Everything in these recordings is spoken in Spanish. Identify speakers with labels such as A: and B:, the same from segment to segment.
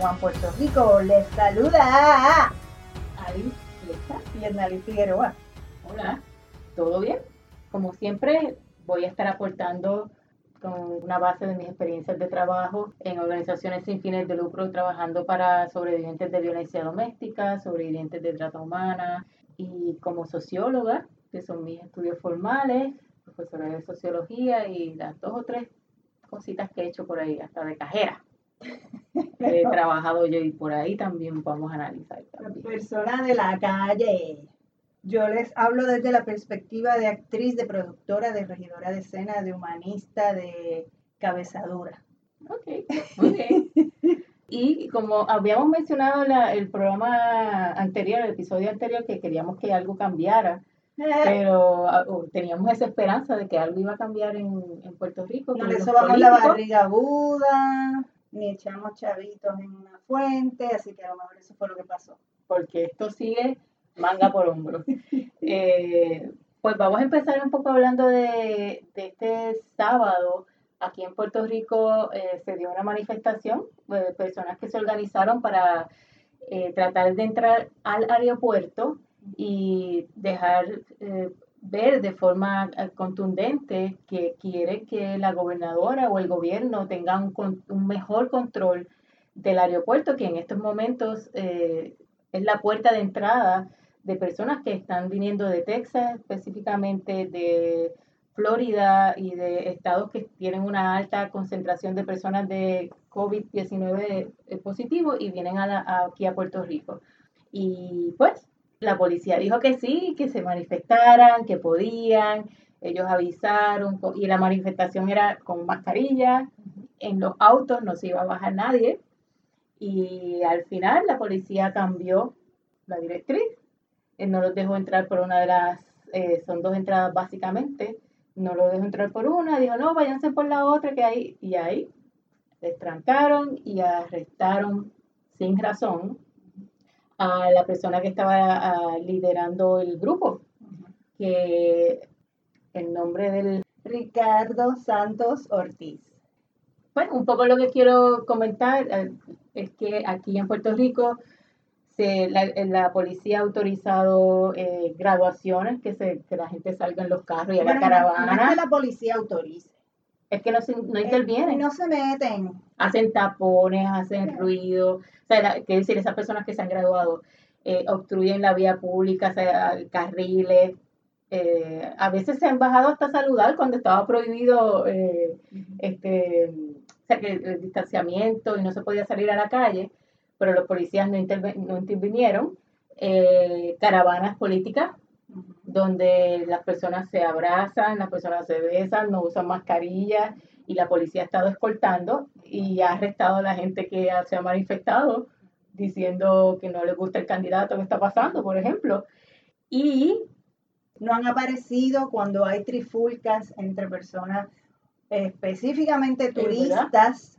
A: Juan, Puerto Rico. Les saluda
B: Alice
A: y Hernali Figueroa.
B: Hola, ¿todo bien? Como siempre, voy a estar aportando con una base de mis experiencias de trabajo en organizaciones sin fines de lucro, trabajando para sobrevivientes de violencia doméstica, sobrevivientes de trata humana y como socióloga, que son mis estudios formales, profesora de sociología y las dos o tres cositas que he hecho por ahí, hasta de cajera. He trabajado yo y por ahí también vamos a analizar. También.
A: Persona de la calle. Yo les hablo desde la perspectiva de actriz, de productora, de regidora de escena, de humanista, de cabezadura.
B: Ok, muy bien. Y como habíamos mencionado en el programa anterior, el episodio anterior, que queríamos que algo cambiara, pero uh, teníamos esa esperanza de que algo iba a cambiar en, en Puerto Rico.
A: No le sobamos la barriga aguda, ni echamos chavitos en una fuente, así que a lo mejor eso fue lo que pasó.
B: porque esto sigue manga por hombro. Eh, pues vamos a empezar un poco hablando de, de este sábado. Aquí en Puerto Rico eh, se dio una manifestación de personas que se organizaron para eh, tratar de entrar al aeropuerto y dejar ver de forma eh, contundente que quiere que la gobernadora o el gobierno tengan un, mejor control del aeropuerto, que en estos momentos eh, es la puerta de entrada de personas que están viniendo de Texas, específicamente de Florida y de estados que tienen una alta concentración de personas de COVID-19 positivo y vienen a la- aquí a Puerto Rico. Y pues la policía dijo que sí, que se manifestaran, que podían, ellos avisaron y la manifestación era con mascarilla, en los autos no se iba a bajar nadie y al final la policía cambió la directriz, Él no los dejó entrar por una de las, eh, son dos entradas básicamente, no los dejó entrar por una, dijo no, váyanse por la otra que hay, y ahí les trancaron y arrestaron sin razón a la persona que estaba liderando el grupo, que el nombre del
A: Ricardo Santos Ortiz.
B: Bueno, un poco lo que quiero comentar eh, es que aquí en Puerto Rico se, la, la policía ha autorizado eh, graduaciones, que, se, que la gente salga en los carros y
A: Bueno, no- no es que la policía autorice.
B: Es que no, se- no
A: Eh,
B: intervienen,
A: No se meten.
B: hacen tapones, hacen ruido. O sea, quiero decir, esas personas que se han graduado eh, obstruyen la vía pública, o sea, carriles. eh, a veces se han bajado hasta saludar cuando estaba prohibido eh, este, o sea, que el distanciamiento y no se podía salir a la calle, pero los policías no, intervinieron. Caravanas políticas, donde las personas se abrazan, las personas se besan, no usan mascarilla y la policía ha estado escoltando y ha arrestado a la gente que se ha manifestado diciendo que no les gusta el candidato que está pasando, por ejemplo. Y
A: No han aparecido cuando hay trifulcas entre personas, específicamente turistas,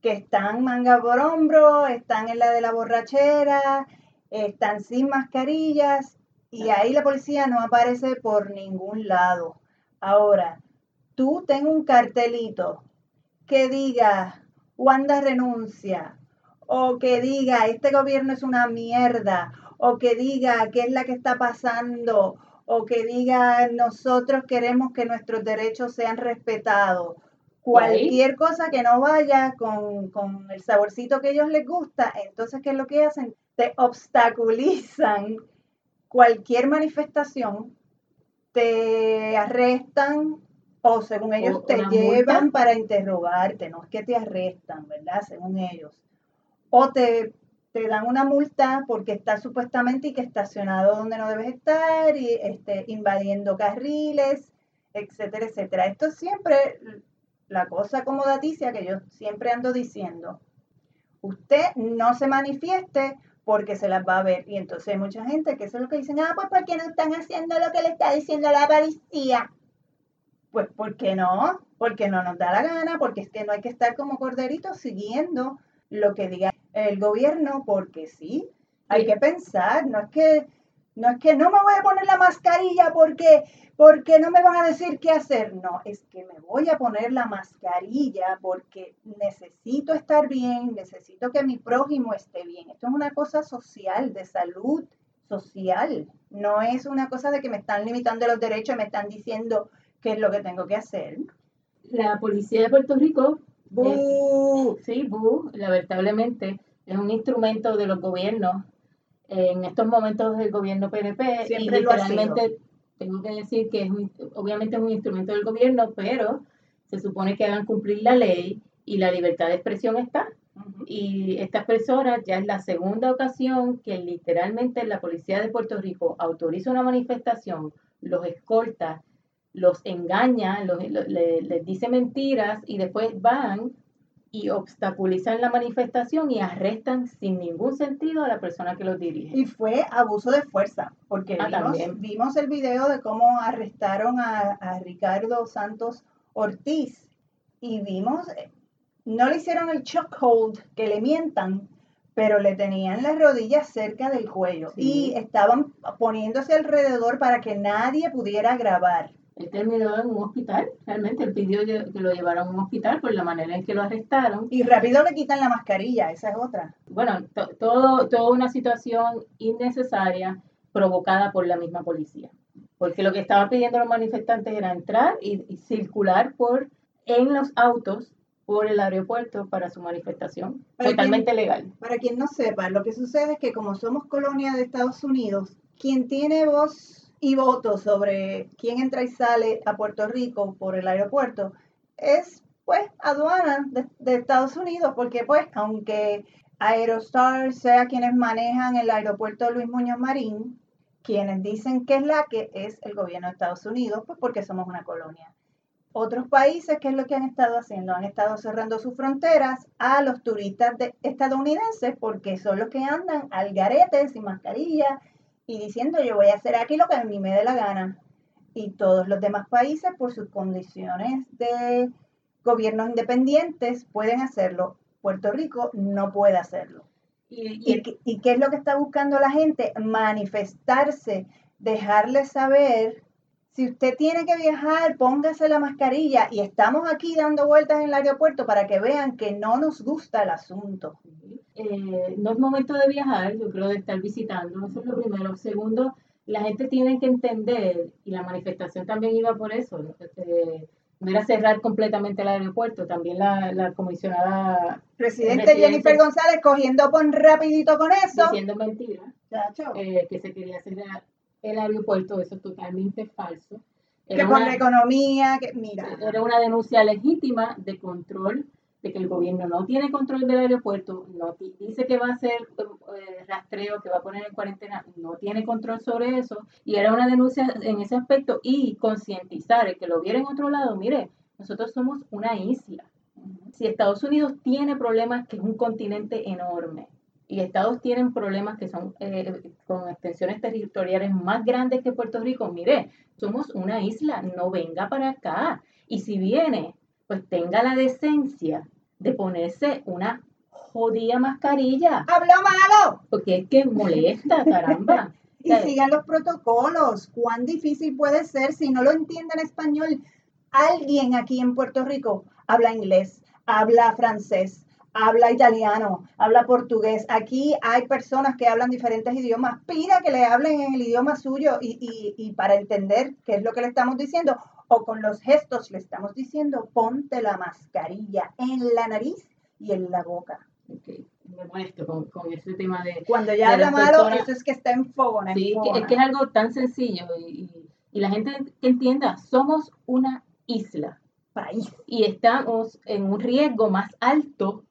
A: que están manga por hombro, están en la de la borrachera, están sin mascarillas y ahí la policía no aparece por ningún lado. Ahora, tú ten un cartelito que diga Wanda renuncia o que diga este gobierno es una mierda o que diga qué es la que está pasando o que diga nosotros queremos que nuestros derechos sean respetados. Cualquier cosa que no vaya con, con el saborcito que ellos les gusta, entonces, ¿qué es lo que hacen? Te obstaculizan cualquier manifestación, te arrestan o según ellos
B: O
A: te llevan
B: multa.
A: para interrogarte, no es que te arrestan, ¿verdad? Según ellos. O te, te dan una multa porque estás supuestamente y que estacionado donde no debes estar y este, invadiendo carriles, etcétera, etcétera. Esto es siempre la cosa como daticia que yo siempre ando diciendo. Usted no se manifieste porque se las va a ver. Y entonces hay mucha gente que eso es lo que dicen, ah, pues ¿por qué no están haciendo lo que le está diciendo la policía? Pues ¿por qué no? Porque no nos da la gana, porque es que no hay que estar como corderitos siguiendo lo que diga el gobierno, porque sí, hay que pensar, no es que No es que no me voy a poner la mascarilla porque, porque no me van a decir qué hacer. No, es que me voy a poner la mascarilla porque necesito estar bien, necesito que mi prójimo esté bien. Esto es una cosa social, de salud social. No es una cosa de que me están limitando los derechos y me están diciendo qué es lo que tengo que hacer.
B: La policía de Puerto Rico,
A: ¡Bú!
B: sí, lamentablemente, es un instrumento de los gobiernos. En estos momentos del gobierno PNP,
A: Siempre
B: y literalmente tengo que decir que es un- obviamente es un instrumento del gobierno, pero se supone que hagan cumplir la ley y la libertad de expresión está. Y estas personas ya es la segunda ocasión que literalmente la policía de Puerto Rico autoriza una manifestación, los escolta, los engaña, los- lo- le- les dice mentiras y después van y obstaculizan la manifestación y arrestan sin ningún sentido a la persona que los dirige.
A: Y fue abuso de fuerza, porque
B: Ah,
A: vimos,
B: también.
A: vimos el video de cómo arrestaron a, a Ricardo Santos Ortiz y vimos, eh, no le hicieron el chokehold que le mientan, pero le tenían las rodillas cerca del cuello
B: Sí.
A: y estaban poniéndose alrededor para que nadie pudiera grabar.
B: Él terminó en un hospital, realmente él pidió que lo llevaran a un hospital por la manera en que lo arrestaron.
A: Y rápido le quitan la mascarilla, esa es otra.
B: Bueno, to- todo, toda una situación innecesaria provocada por la misma policía. Porque lo que estaban pidiendo los manifestantes era entrar y, y circular por en los autos por el aeropuerto para su manifestación.
A: Para
B: Totalmente legal.
A: Para quien no sepa, lo que sucede es que como somos colonia de Estados Unidos, quien tiene voz y voto sobre quién entra y sale a Puerto Rico por el aeropuerto es pues aduana de, Estados Unidos, porque pues aunque Aerostar sea quienes manejan el aeropuerto Luis Muñoz Marín, quienes dicen que es la que es el gobierno de Estados Unidos, pues porque somos una colonia. Otros países, ¿qué es lo que han estado haciendo? Han estado cerrando sus fronteras a los turistas de- estadounidenses porque son los que andan al garete, sin mascarilla y diciendo yo voy a hacer aquí lo que a mí me dé la gana. Y todos los demás países, por sus condiciones de gobiernos independientes, pueden hacerlo. Puerto Rico no puede hacerlo.
B: Y, y
A: ¿Y, qué- y qué es lo que está buscando la gente? Manifestarse, dejarles saber, si usted tiene que viajar, póngase la mascarilla y estamos aquí dando vueltas en el aeropuerto para que vean que no nos gusta el asunto.
B: Eh, no es momento de viajar, yo creo de estar visitando, eso es lo primero. Segundo, la gente tiene que entender, y la manifestación también iba por eso, ¿no? No era cerrar completamente el aeropuerto, también la, la comisionada
A: Presidente. Jennifer González cogiendo pon rapidito con eso.
B: diciendo mentiras,
A: Chacho,
B: eh, que se quería cerrar el aeropuerto, eso es totalmente falso.
A: que por
B: una-
A: la economía, que mira,
B: era una denuncia legítima de control, de que el gobierno no tiene control del aeropuerto, no dice que va a hacer eh, rastreo, que va a poner en cuarentena, no tiene control sobre eso, y era una denuncia en ese aspecto y concientizar el que lo viera en otro lado, mire, nosotros somos una isla. Si Estados Unidos tiene problemas, que es un continente enorme, y Estados tienen problemas que son eh, con extensiones territoriales más grandes que Puerto Rico, mire, somos una isla, no venga para acá. Y si viene, pues tenga la decencia de ponerse una jodida mascarilla,
A: habló malo.
B: porque es que molesta, caramba.
A: Y
B: ¿Sabes?
A: sigan los protocolos. ¿Cuán difícil puede ser si no lo entienden español? Alguien aquí en Puerto Rico habla inglés, habla francés, habla italiano, habla portugués. Aquí hay personas que hablan diferentes idiomas. Pida que le hablen en el idioma suyo y, y- y para entender qué es lo que le estamos diciendo o con los gestos le estamos diciendo ponte la mascarilla en la nariz y en la boca.
B: Ok, Me molesto con, con ese tema de...
A: Cuando ya habla malo, eso es que está en fogona. en
B: Sí, que- es
A: fogona.
B: que es algo tan sencillo y, y- y la gente que entienda, somos una isla.
A: país.
B: y estamos en un riesgo más alto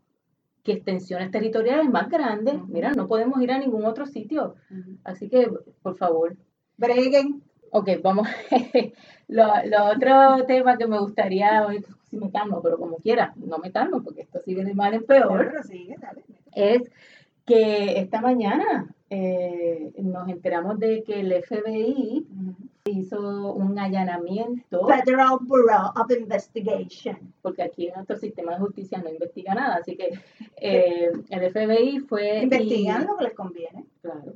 B: que extensiones territoriales más grandes.
A: Ujú.
B: Mira, no podemos ir a ningún otro sitio. Así que, por favor.
A: Breguen.
B: Ok, vamos. lo, lo otro tema que me gustaría, si me calmo, pero como quiera, no me calmo porque esto sigue de mal en peor,
A: Prosigue, dale.
B: es que esta mañana eh, nos enteramos de que el FBI hizo un allanamiento.
A: Federal Bureau of Investigation.
B: porque aquí en nuestro sistema de justicia no investiga nada, así que eh, el FBI fue... y-
A: Investigan lo que les conviene.
B: claro.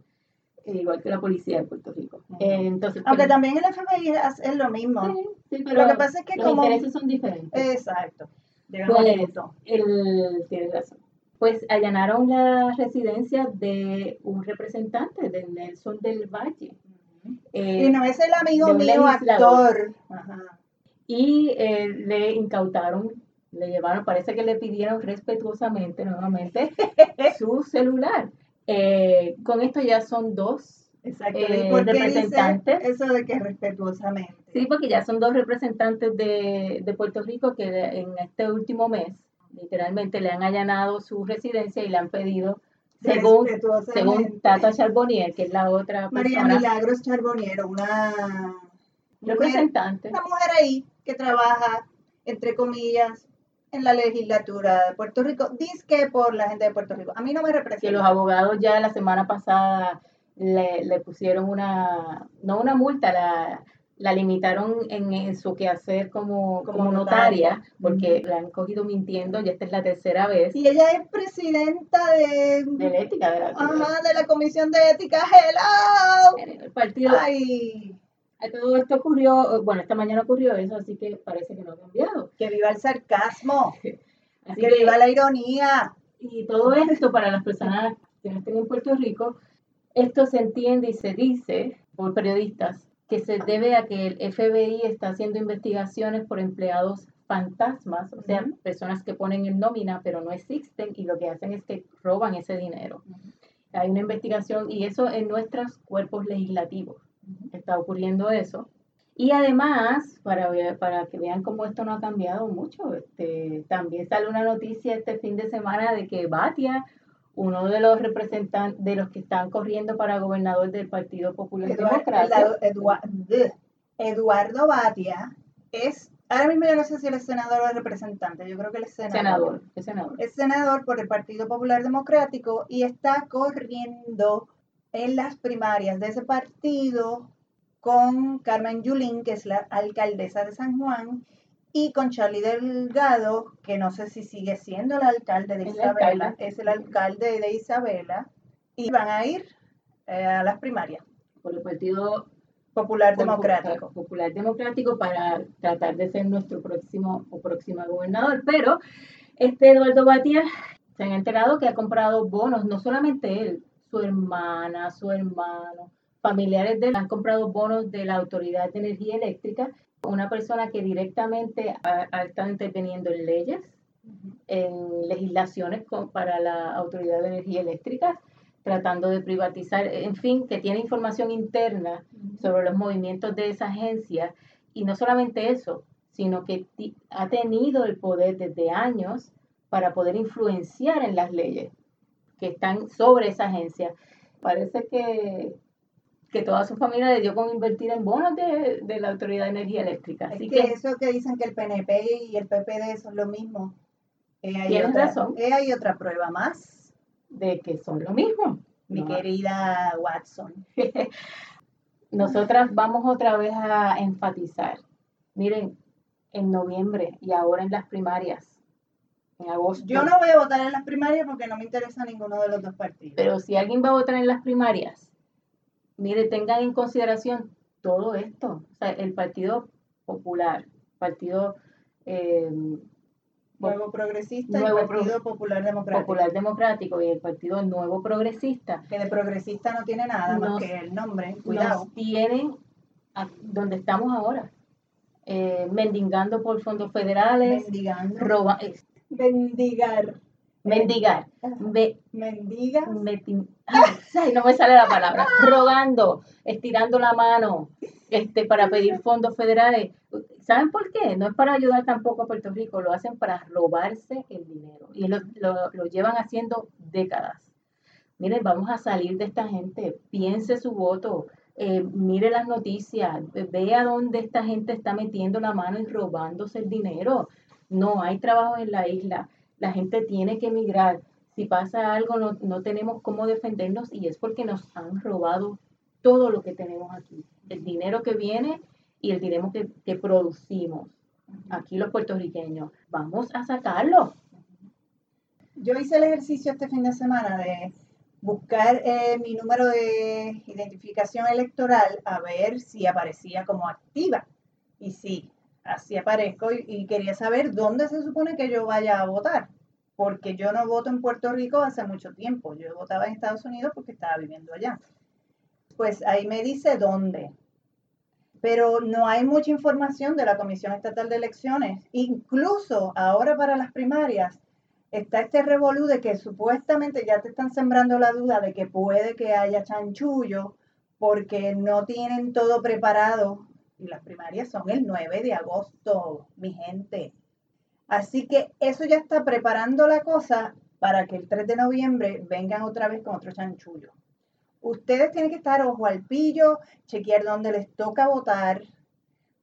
B: igual que la policía de Puerto Rico. Entonces,
A: Aunque
B: que-
A: también el FBI es, es lo mismo.
B: Sí, sí, pero
A: Lo que pasa es que
B: los
A: como...
B: intereses son diferentes.
A: Exacto. Llegamos al
B: Pues, el, tienes razón. Pues allanaron la residencia de un representante de Nelson del Valle. eh,
A: Y no es el amigo mío actor. Ajá.
B: y eh, le incautaron, le llevaron, parece que le pidieron respetuosamente nuevamente su celular. Eh, con esto ya son dos,
A: Exacto.
B: Eh,
A: ¿Y por qué dice
B: representantes.
A: eso de que respetuosamente?
B: sí, porque ya son dos representantes de, de Puerto Rico que en este último mes literalmente le han allanado su residencia y le han pedido, según, según Tata Charbonnier, que es la otra
A: María
B: persona,
A: Milagros Charboniero, una mujer,
B: representante.
A: una mujer ahí que trabaja, entre comillas, en la legislatura de Puerto Rico, que por la gente de Puerto Rico. A mí no me
B: que
A: representa.
B: los abogados ya la semana pasada le, le pusieron una, no una multa, la, la limitaron en, en su quehacer como,
A: Como
B: como,
A: notaria.
B: notaria, porque la han cogido mintiendo, ya esta es la tercera vez,
A: Y ella es presidenta de,
B: de la ética de la
A: ajá, de la Comisión de Ética. ¡Hello!
B: en el partido.
A: ¡Ay!
B: Todo esto ocurrió, bueno, esta mañana ocurrió eso, así que parece que no ha cambiado.
A: Que viva el sarcasmo,
B: Así
A: que
B: que,
A: viva la ironía.
B: y todo esto para las personas que no estén en Puerto Rico, esto se entiende y se dice por periodistas que se debe a que el FBI está haciendo investigaciones por empleados fantasmas, o sea,
A: Ujú.
B: personas que ponen en nómina pero no existen y lo que hacen es que roban ese dinero. Hay una investigación y eso en nuestros cuerpos legislativos está ocurriendo eso. Y además, para, para que vean cómo esto no ha cambiado mucho, este, también sale una noticia este fin de semana de que Batia, uno de los representantes, de los que están corriendo para gobernador del Partido Popular
A: Eduard-
B: Democrático,
A: Eduardo Batia es, ahora mismo yo no sé si él es senador o representante, yo creo que él es senador.
B: senador, es senador.
A: Es senador por el Partido Popular Democrático y está corriendo en las primarias de ese partido con Carmen Yulín, que es la alcaldesa de San Juan, y con Charlie Delgado, que no sé si sigue siendo el alcalde de
B: el
A: Isabela,
B: alcalde.
A: es el alcalde de Isabela, y van a ir eh, a las primarias.
B: por el Partido
A: Popular
B: por-
A: Democrático.
B: Popular Democrático para tratar de ser nuestro próximo o próxima gobernador. Pero este Eduardo Batia se han enterado que ha comprado bonos, no solamente él, su hermana, su hermano, familiares de él han comprado bonos de la Autoridad de Energía Eléctrica, una persona que directamente ha, ha estado interviniendo en leyes, en legislaciones con- para la Autoridad de Energía Eléctrica, tratando de privatizar, en fin, que tiene información interna sobre los movimientos de esa agencia y no solamente eso, sino que ha tenido el poder desde años para poder influenciar en las leyes que están sobre esa agencia. Parece que, que toda su familia le dio con invertir en bonos de, de la Autoridad de Energía Eléctrica.
A: Es
B: Así
A: que
B: que,
A: eso que dicen que el PNP y el PPD son lo mismo. Eh, hay
B: Tienes
A: otra,
B: razón.
A: eh, hay otra prueba más,
B: de que son lo mismo.
A: mi
B: No.
A: querida Watson.
B: Nosotras vamos otra vez a enfatizar. Miren, en noviembre y ahora en las primarias, en agosto.
A: Yo no voy a votar en las primarias porque no me interesa ninguno de los dos partidos.
B: Pero si alguien va a votar en las primarias, mire, tengan en consideración todo esto. O sea, el Partido Popular, Partido eh,
A: Nuevo Progresista
B: Nuevo
A: y Partido Popular Democrático.
B: Popular Democrático y el Partido Nuevo Progresista
A: Que de progresista no tiene nada más
B: Nos-
A: que el nombre. Cuidado.
B: nos tienen a- donde estamos ahora, eh, mendigando por fondos federales,
A: Mendigando.
B: roba, eh,
A: Mendigar.
B: Mendigar, meti- ay, no me sale la palabra, rogando, estirando la mano este, para pedir fondos federales. ¿Saben por qué? No es para ayudar tampoco a Puerto Rico, lo hacen para robarse el dinero y lo, lo- lo llevan haciendo décadas. Miren, vamos a salir de esta gente, piense su voto, eh, mire las noticias, ve- vea dónde esta gente está metiendo la mano y robándose el dinero. No hay trabajo en la isla, la gente tiene que emigrar. Si pasa algo, no, no tenemos cómo defendernos y es porque nos han robado todo lo que tenemos aquí. El dinero que viene y el dinero que, que producimos aquí los puertorriqueños. Vamos a sacarlo.
A: Yo hice el ejercicio este fin de semana de, buscar eh, mi número de identificación electoral a ver si aparecía como activa. Y sí, así aparezco y, quería saber dónde se supone que yo vaya a votar, porque yo no voto en Puerto Rico hace mucho tiempo, yo votaba en Estados Unidos porque estaba viviendo allá. Pues ahí me dice dónde, pero no hay mucha información de la Comisión Estatal de Elecciones. Incluso ahora para las primarias está este revolú de que supuestamente ya te están sembrando la duda de que puede que haya chanchullo porque no tienen todo preparado y las primarias son el 9 de agosto, mi gente. Así que eso ya está preparando la cosa para que el 3 de noviembre vengan otra vez con otro chanchullo. Ustedes tienen que estar ojo al pillo, chequear dónde les toca votar,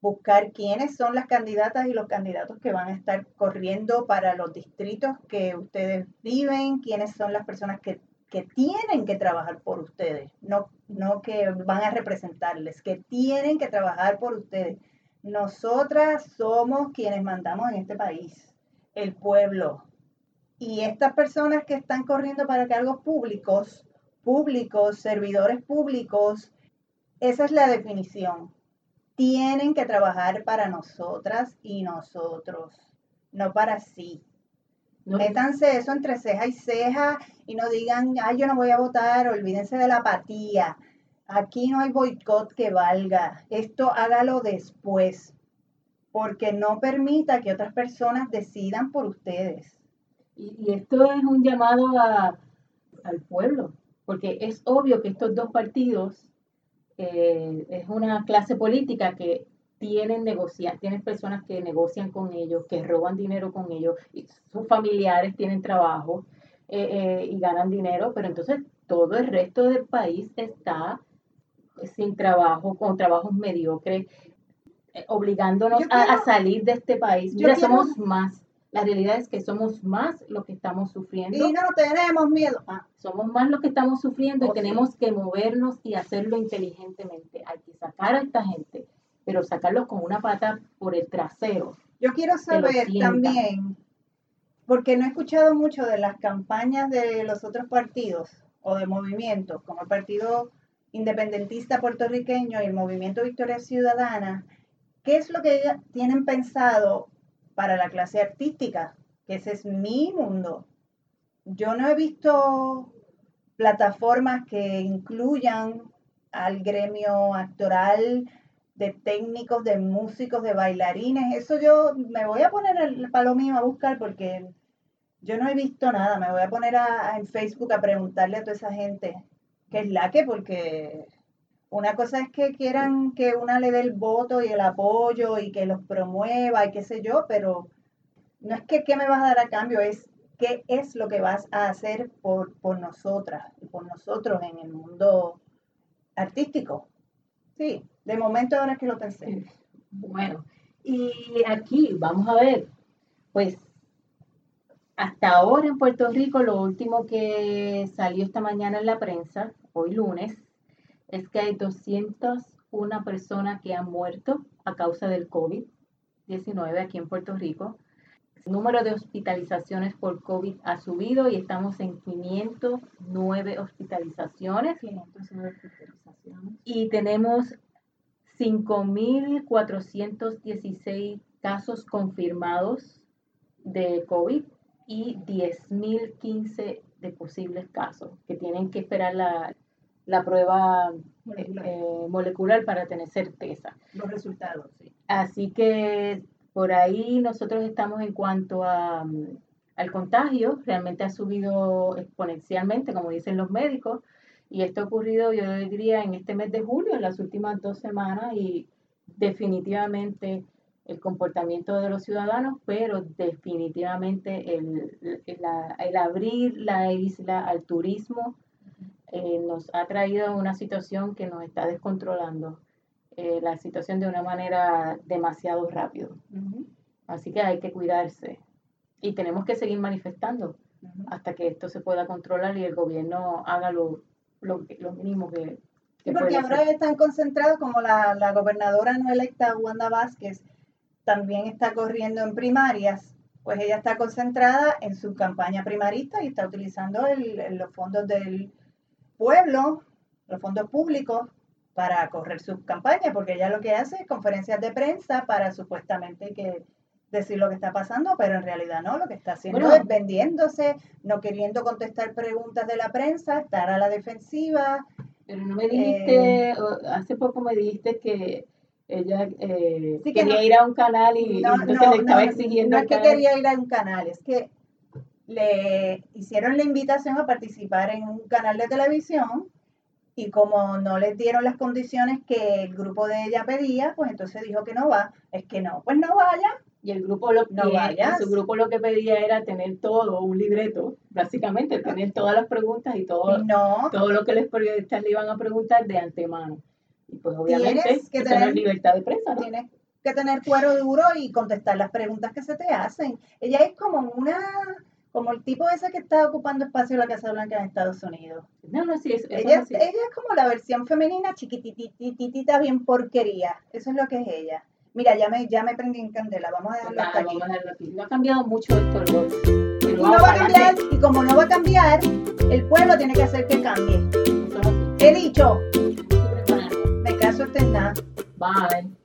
A: buscar quiénes son las candidatas y los candidatos que van a estar corriendo para los distritos que ustedes viven, quiénes son las personas que que tienen que trabajar por ustedes, no, no que van a representarles, que tienen que trabajar por ustedes. Nosotras somos quienes mandamos en este país, el pueblo. Y estas personas que están corriendo para cargos públicos, públicos, servidores públicos, esa es la definición. Tienen que trabajar para nosotras y nosotros, no para sí. Métanse eso entre ceja y ceja y no digan, ay, yo no voy a votar, olvídense de la apatía. Aquí no hay boicot que valga. Esto hágalo después, porque no permita que otras personas decidan por ustedes.
B: Y, esto es un llamado al pueblo, porque es obvio que estos dos partidos eh, es una clase política que tienen negociar, tienes personas que negocian con ellos, que roban dinero con ellos, y sus familiares tienen trabajo eh, eh, y ganan dinero, pero entonces todo el resto del país está sin trabajo, con trabajos mediocres, eh, obligándonos a, salir de este país. Mira, somos más. La realidad es que somos más los que estamos sufriendo.
A: Y no tenemos miedo.
B: Ah, somos más los que estamos sufriendo y oh, tenemos que movernos y hacerlo inteligentemente. Hay que sacar a esta gente pero sacarlos con una pata por el trasero.
A: Yo quiero saber también, porque no he escuchado mucho de las campañas de los otros partidos o de movimientos, como el Partido Independentista Puertorriqueño y el Movimiento Victoria Ciudadana, ¿qué es lo que tienen pensado para la clase artística? Que ese es mi mundo. Yo no he visto plataformas que incluyan al gremio actoral, de técnicos, de músicos, de bailarines. Eso yo me voy a poner el palo mío a buscar porque yo no he visto nada. Me voy a poner a, en Facebook a preguntarle a toda esa gente qué es la que, porque una cosa es que quieran que una le dé el voto y el apoyo y que los promueva y qué sé yo, pero no es que qué me vas a dar a cambio, es qué es lo que vas a hacer por, por nosotras y por nosotros en el mundo artístico. Sí, de momento ahora que lo pensé.
B: Bueno, y aquí vamos a ver, pues hasta ahora en Puerto Rico lo último que salió esta mañana en la prensa, hoy lunes, es que hay 201 personas que han muerto a causa del COVID-19 aquí en Puerto Rico. El número de hospitalizaciones por COVID ha subido y estamos en 509 hospitalizaciones. 509 hospitalizaciones. Y tenemos 5.416 casos confirmados de COVID y 10.015 de posibles casos que tienen que esperar la, prueba eh, molecular. para tener certeza.
A: Los resultados, sí.
B: Así que por ahí nosotros estamos en cuanto a, al contagio, realmente ha subido exponencialmente, como dicen los médicos, y esto ha ocurrido, yo diría, en este mes de julio, en las últimas dos semanas, y definitivamente el comportamiento de los ciudadanos, pero definitivamente el, el, abrir la isla al turismo eh, nos ha traído una situación que nos está descontrolando eh, la situación de una manera demasiado rápido. Así que hay que cuidarse y tenemos que seguir manifestando hasta que esto se pueda controlar y el gobierno haga lo lo, lo mínimo que...
A: porque ahora están concentrados, como la, la gobernadora no electa, Wanda Vázquez, también está corriendo en primarias, pues ella está concentrada en su campaña primarista y está utilizando el, los fondos del pueblo, los fondos públicos, para correr sus campañas, porque ella lo que hace es conferencias de prensa para supuestamente que decir lo que está pasando, pero en realidad no, lo que está haciendo
B: Bueno.
A: es vendiéndose, no queriendo contestar preguntas de la prensa, estar a la defensiva.
B: Pero no me dijiste,
A: Eh,
B: hace poco me dijiste que ella eh,
A: Sí que
B: quería
A: no-
B: ir a un canal y, entonces
A: no,
B: le estaba exigiendo
A: no es que quería ir a un canal, es que le hicieron la invitación a participar en un canal de televisión y como no le dieron las condiciones que el grupo de ella pedía, pues entonces dijo que no va. Es que no, pues no vaya.
B: Y el grupo lo
A: No vayas.
B: su grupo lo que pedía era tener todo, un libreto, básicamente, tener todas las preguntas y todo,
A: no,
B: todo lo que los periodistas le iban a preguntar de antemano. Y pues obviamente
A: que
B: eso no
A: tener-
B: es libertad de prensa, ¿no?
A: tienes que tener cuero duro y contestar las preguntas que se te hacen. Ella es como una, como el tipo ese que está ocupando espacio en la Casa Blanca en Estados Unidos.
B: No, no, sí, eso
A: Ella,
B: es así.
A: ella es como la versión femenina chiquitititita, bien porquería. Eso es lo que es ella. Mira, ya me, ya me prendí en candela. Vamos a dejarlo hasta aquí.
B: No ha cambiado mucho esto, pero, pero
A: Y no va a cambiar, y como no va a cambiar, el pueblo tiene que hacer que cambie. He dicho, me caso este nada.
B: Bye.